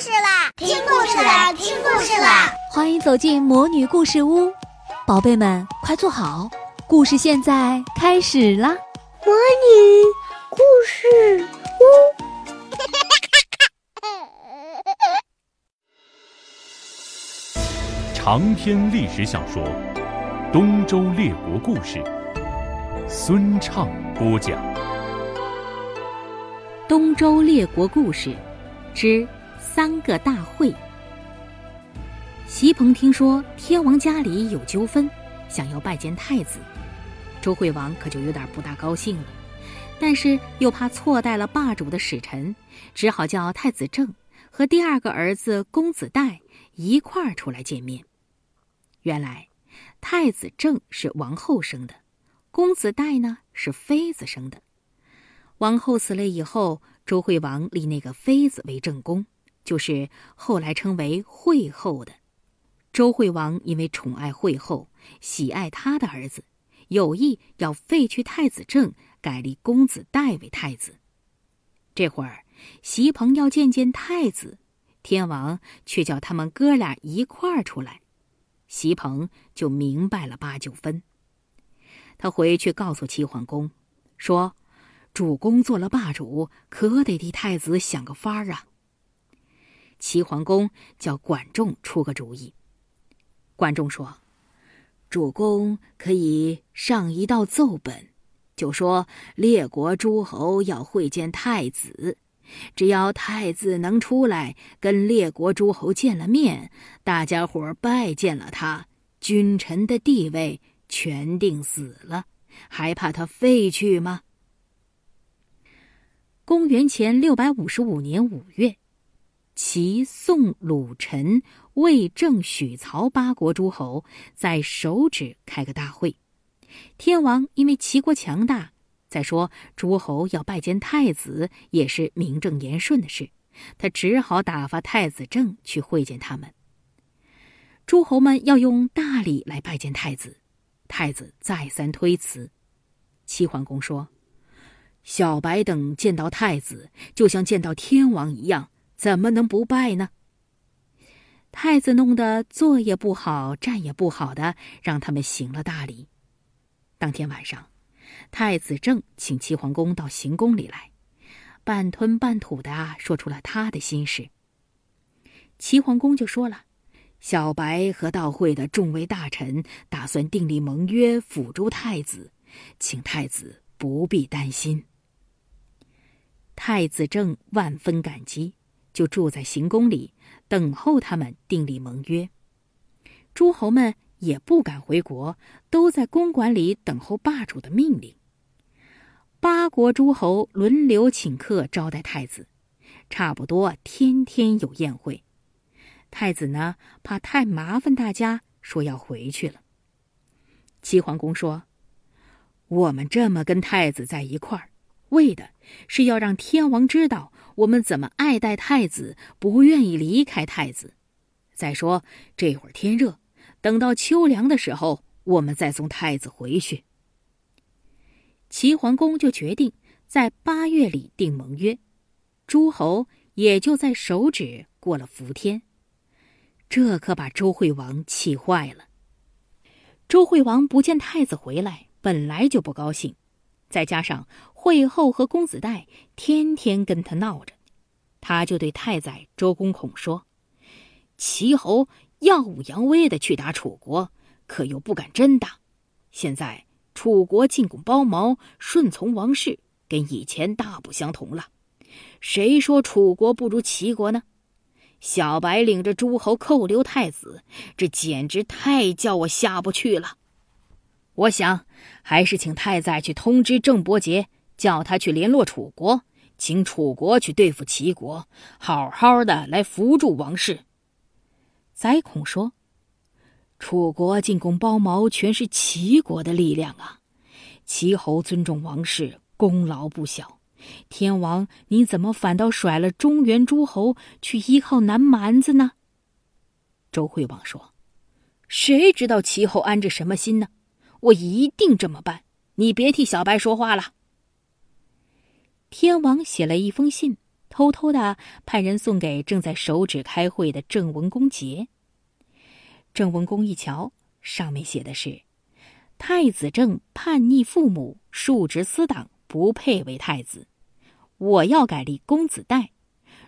事啦！听故事啦！听故事啦！欢迎走进魔女故事屋，宝贝们快坐好，故事现在开始啦！魔女故事屋，长篇历史小说《东周列国故事》，孙畅播讲。东周列国故事之三个大会。席鹏听说天王家里有纠纷，想要拜见太子，周惠王可就有点不大高兴了。但是又怕错待了霸主的使臣，只好叫太子正和第二个儿子公子代一块儿出来见面。原来，太子正是王后生的，公子代呢是妃子生的。王后死了以后，周惠王立那个妃子为正宫，就是后来称为惠后的。周惠王因为宠爱惠后，喜爱他的儿子，有意要废去太子正，改立公子代为太子。这会儿，席鹏要见见太子，天王却叫他们哥俩一块儿出来，席鹏就明白了八九分。他回去告诉齐桓公，说。主公做了霸主，可得替太子想个法儿啊！齐桓公叫管仲出个主意。管仲说：“主公可以上一道奏本，就说列国诸侯要会见太子，只要太子能出来跟列国诸侯见了面，大家伙拜见了他，君臣的地位全定死了，还怕他废去吗？”公元前六百五十五年五月，齐、宋、鲁、陈、魏、郑、许、曹八国诸侯在首止开个大会。天王因为齐国强大，再说诸侯要拜见太子也是名正言顺的事，他只好打发太子郑去会见他们。诸侯们要用大礼来拜见太子，太子再三推辞。齐桓公说。小白等见到太子，就像见到天王一样，怎么能不拜呢？太子弄得坐也不好，站也不好的，让他们行了大礼。当天晚上，太子正请齐桓公到行宫里来，半吞半吐的说出了他的心事。齐桓公就说了：“小白和到会的众位大臣打算订立盟约，辅助太子，请太子不必担心。”太子正万分感激，就住在行宫里等候他们订立盟约。诸侯们也不敢回国，都在公馆里等候霸主的命令。八国诸侯轮流请客招待太子，差不多天天有宴会。太子呢，怕太麻烦大家，说要回去了。齐桓公说：“我们这么跟太子在一块儿。”为的是要让天王知道我们怎么爱戴太子，不愿意离开太子。再说这会儿天热，等到秋凉的时候，我们再送太子回去。齐桓公就决定在八月里定盟约，诸侯也就在手指过了伏天。这可把周惠王气坏了。周惠王不见太子回来，本来就不高兴。再加上惠后和公子代天天跟他闹着，他就对太宰周公孔说：“齐侯耀武扬威的去打楚国，可又不敢真打。现在楚国进贡包茅，顺从王室，跟以前大不相同了。谁说楚国不如齐国呢？小白领着诸侯扣留太子，这简直太叫我下不去了。”我想，还是请太宰去通知郑伯杰，叫他去联络楚国，请楚国去对付齐国，好好的来扶助王室。宰孔说：“楚国进攻包茅，全是齐国的力量啊！齐侯尊重王室，功劳不小。天王，你怎么反倒甩了中原诸侯去依靠南蛮子呢？”周惠王说：“谁知道齐侯安着什么心呢？”我一定这么办，你别替小白说话了。天王写了一封信，偷偷的派人送给正在手指开会的郑文公节。郑文公一瞧，上面写的是：“太子正叛逆父母，庶直私党，不配为太子。我要改立公子代。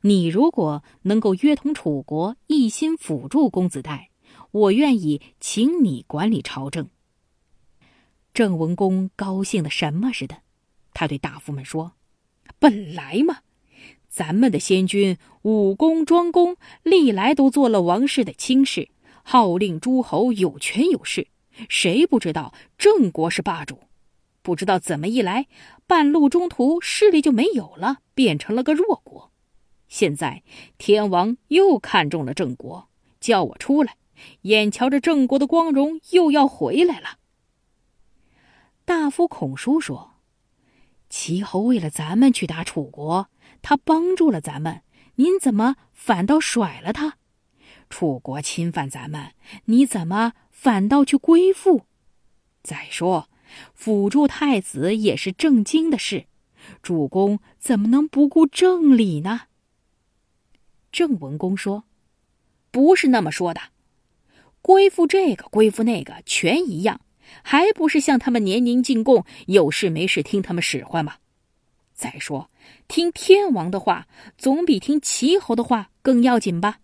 你如果能够约同楚国，一心辅助公子代，我愿意请你管理朝政。”郑文公高兴的什么似的，他对大夫们说：“本来嘛。”咱们的先君武公、庄公历来都做了王室的亲事，号令诸侯，有权有势。谁不知道郑国是霸主？不知道怎么一来，半路中途势力就没有了，变成了个弱国。现在天王又看中了郑国，叫我出来，眼瞧着郑国的光荣又要回来了。大夫孔叔说。齐侯为了咱们去打楚国，他帮助了咱们，您怎么反倒甩了他？楚国侵犯咱们，你怎么反倒去归附？再说，辅助太子也是正经的事，主公怎么能不顾正理呢？郑文公说：“不是那么说的，归附这个，归附那个，全一样。”还不是向他们年年进贡，有事没事听他们使唤吗？再说，听天王的话总比听齐侯的话更要紧吧？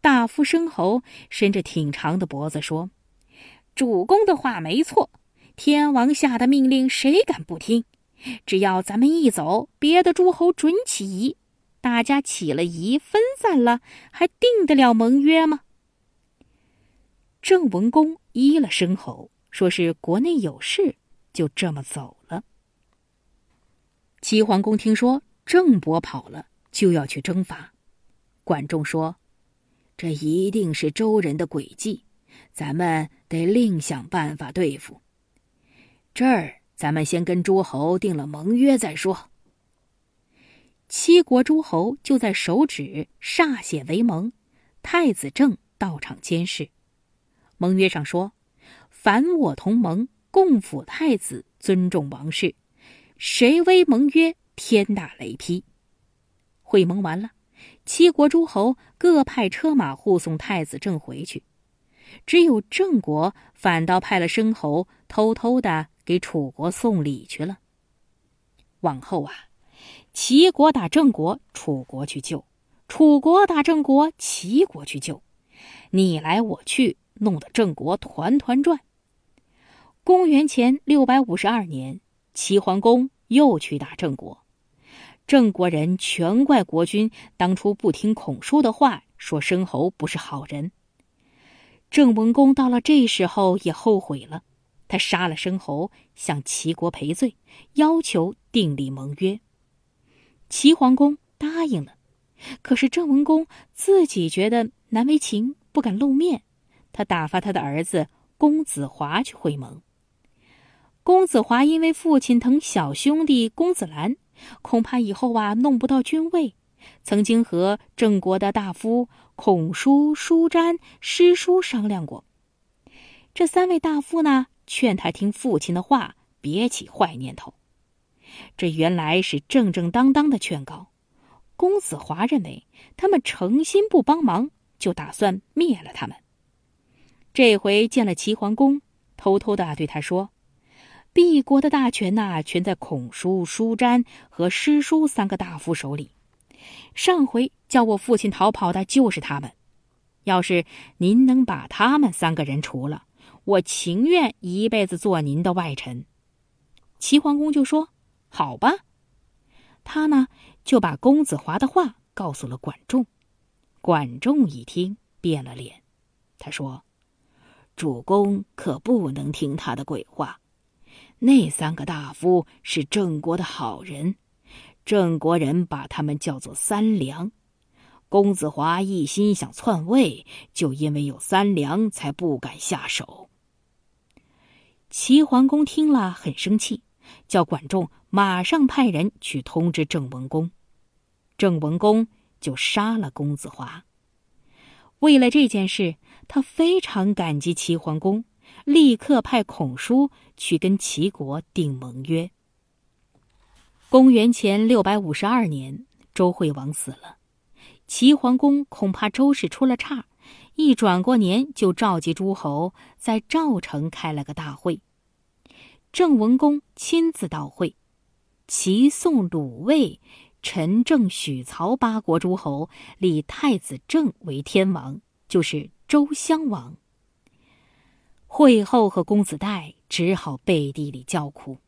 大夫申侯伸着挺长的脖子说：“主公的话没错，天王下的命令谁敢不听？只要咱们一走，别的诸侯准起疑，大家起了疑，分散了，还定得了盟约吗？”郑文公依了申侯，说是国内有事，就这么走了。齐桓公听说郑伯跑了，就要去征伐。管仲说：“这一定是周人的诡计，咱们得另想办法对付。这儿，咱们先跟诸侯定了盟约再说。”七国诸侯就在手指歃血为盟，太子正到场监视。盟约上说：“凡我同盟，共辅太子，尊重王室。谁违盟约，天打雷劈。”会盟完了，七国诸侯各派车马护送太子正回去，只有郑国反倒派了申侯偷偷的给楚国送礼去了。往后啊，齐国打郑国，楚国去救；楚国打郑国，齐国去救，你来我去。弄得郑国团团转。公元前六百五十二年，齐桓公又去打郑国，郑国人全怪国君当初不听孔叔的话，说申侯不是好人。郑文公到了这时候也后悔了，他杀了申侯，向齐国赔罪，要求订立盟约。齐桓公答应了，可是郑文公自己觉得难为情，不敢露面。他打发他的儿子公子华去会盟。公子华因为父亲疼小兄弟公子兰，恐怕以后啊弄不到君位。曾经和郑国的大夫孔叔、叔詹、师叔商量过。这三位大夫呢，劝他听父亲的话，别起坏念头。这原来是正正当当的劝告。公子华认为他们诚心不帮忙，就打算灭了他们。这回见了齐桓公，偷偷的对他说：“毕国的大权呐，全在孔叔、叔詹和师叔三个大夫手里。上回叫我父亲逃跑的就是他们。要是您能把他们三个人除了，我情愿一辈子做您的外臣。”齐桓公就说：“好吧。”他呢就把公子华的话告诉了管仲。管仲一听，变了脸，他说。主公可不能听他的鬼话，那三个大夫是郑国的好人，郑国人把他们叫做三良。公子华一心想篡位，就因为有三良，才不敢下手。齐桓公听了很生气，叫管仲马上派人去通知郑文公，郑文公就杀了公子华。为了这件事。他非常感激齐桓公，立刻派孔叔去跟齐国订盟约。公元前六百五十二年，周惠王死了，齐桓公恐怕周氏出了岔，一转过年就召集诸侯在赵城开了个大会。郑文公亲自到会，齐、宋、鲁、卫、陈、郑、许、曹八国诸侯立太子郑为天王，就是周襄王。惠后和公子带只好背地里叫苦。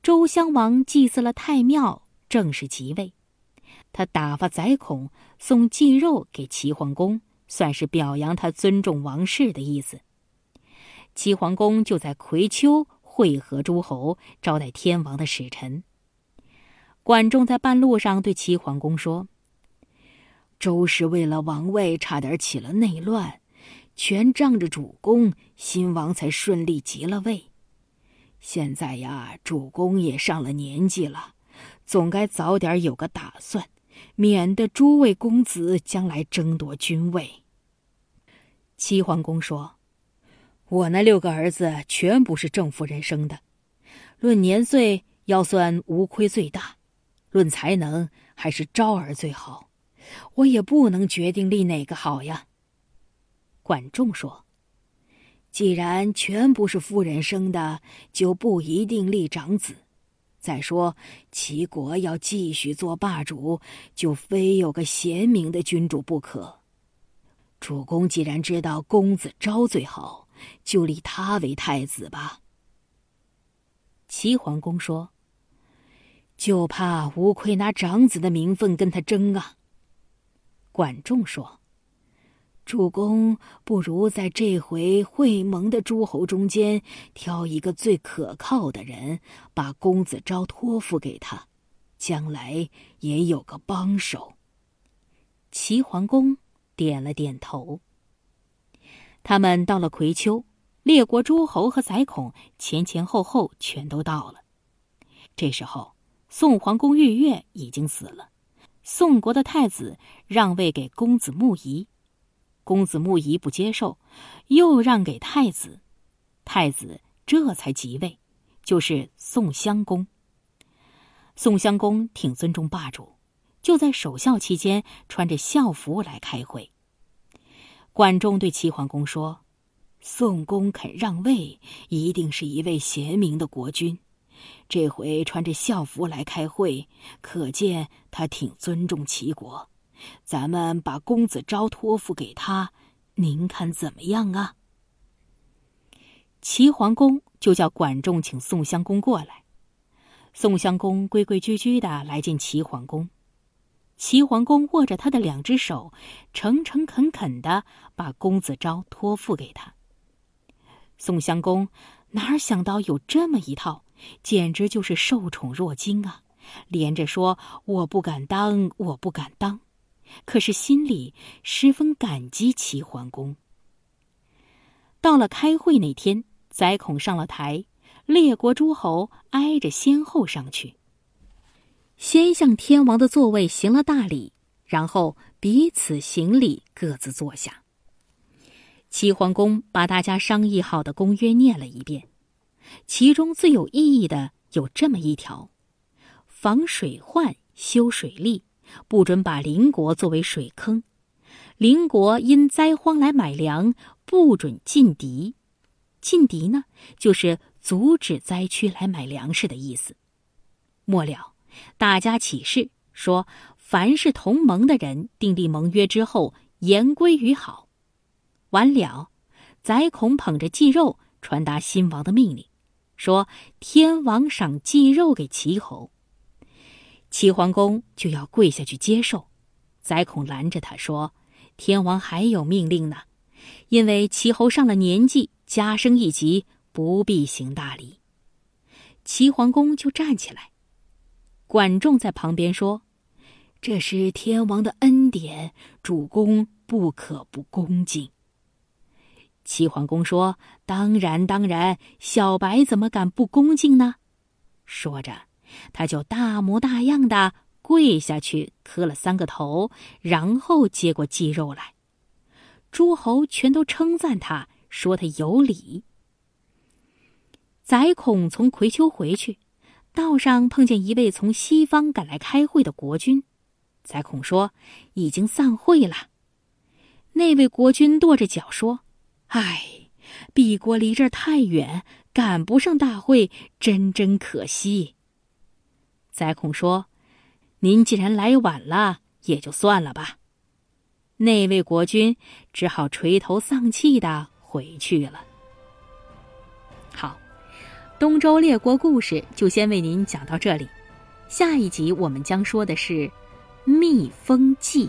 周襄王祭祀了太庙，正式即位。他打发宰孔送祭肉给齐桓公，算是表扬他尊重王室的意思。齐桓公就在葵丘会合诸侯，招待天王的使臣。管仲在半路上对齐桓公说：“周氏为了王位，差点起了内乱，全仗着主公，新王才顺利即了位。”现在呀，主公也上了年纪了，总该早点有个打算，免得诸位公子将来争夺君位。齐桓公说：“我那六个儿子全不是郑夫人生的，论年岁要算吴亏最大，论才能还是昭儿最好，我也不能决定立哪个好呀。”管仲说。既然全不是夫人生的，就不一定立长子。再说齐国要继续做霸主，就非有个贤明的君主不可。主公既然知道公子昭最好，就立他为太子吧。齐桓公说：“就怕吴亏拿长子的名分跟他争啊。”管仲说。主公不如在这回会盟的诸侯中间挑一个最可靠的人，把公子昭托付给他，将来也有个帮手。齐桓公点了点头。他们到了葵丘，列国诸侯和宰孔前前后后全都到了。这时候，宋桓公玉月已经死了，宋国的太子让位给公子穆仪。公子穆仪不接受，又让给太子，太子这才即位，就是宋襄公。宋襄公挺尊重霸主，就在守孝期间穿着孝服来开会。管仲对齐桓公说：“宋公肯让位，一定是一位贤明的国君。这回穿着校服来开会，可见他挺尊重齐国。”咱们把公子昭托付给他，您看怎么样啊？齐桓公就叫管仲请宋襄公过来。宋襄公规规矩矩的来见齐桓公，齐桓公握着他的两只手，诚诚恳恳的把公子昭托付给他。宋襄公哪想到有这么一套，简直就是受宠若惊啊！连着说：“我不敢当，我不敢当。”可是心里十分感激齐桓公。到了开会那天，宰孔上了台，列国诸侯挨着先后上去，先向天王的座位行了大礼，然后彼此行礼，各自坐下。齐桓公把大家商议好的公约念了一遍，其中最有意义的有这么一条：防水患，修水利。不准把邻国作为水坑，邻国因灾荒来买粮，不准进敌。进敌呢，就是阻止灾区来买粮食的意思。末了，大家起誓说，凡是同盟的人订立盟约之后，言归于好。完了，宰孔捧着祭肉传达新王的命令，说天王赏祭肉给齐侯。齐桓公就要跪下去接受，宰孔拦着他说：“天王还有命令呢，因为齐侯上了年纪，加升一级，不必行大礼。”齐桓公就站起来，管仲在旁边说：“这是天王的恩典，主公不可不恭敬。”齐桓公说：“当然，当然，小白怎么敢不恭敬呢？”说着。他就大模大样的跪下去磕了三个头，然后接过鸡肉来。诸侯全都称赞他，说他有礼。宰孔从葵丘回去，道上碰见一位从西方赶来开会的国君，宰孔说已经散会了。那位国君跺着脚说：“唉，敝国离这儿太远，赶不上大会，真真可惜。”宰孔说：“您既然来晚了，也就算了吧。”那位国君只好垂头丧气的回去了。好，东周列国故事就先为您讲到这里，下一集我们将说的是蜜蜂记。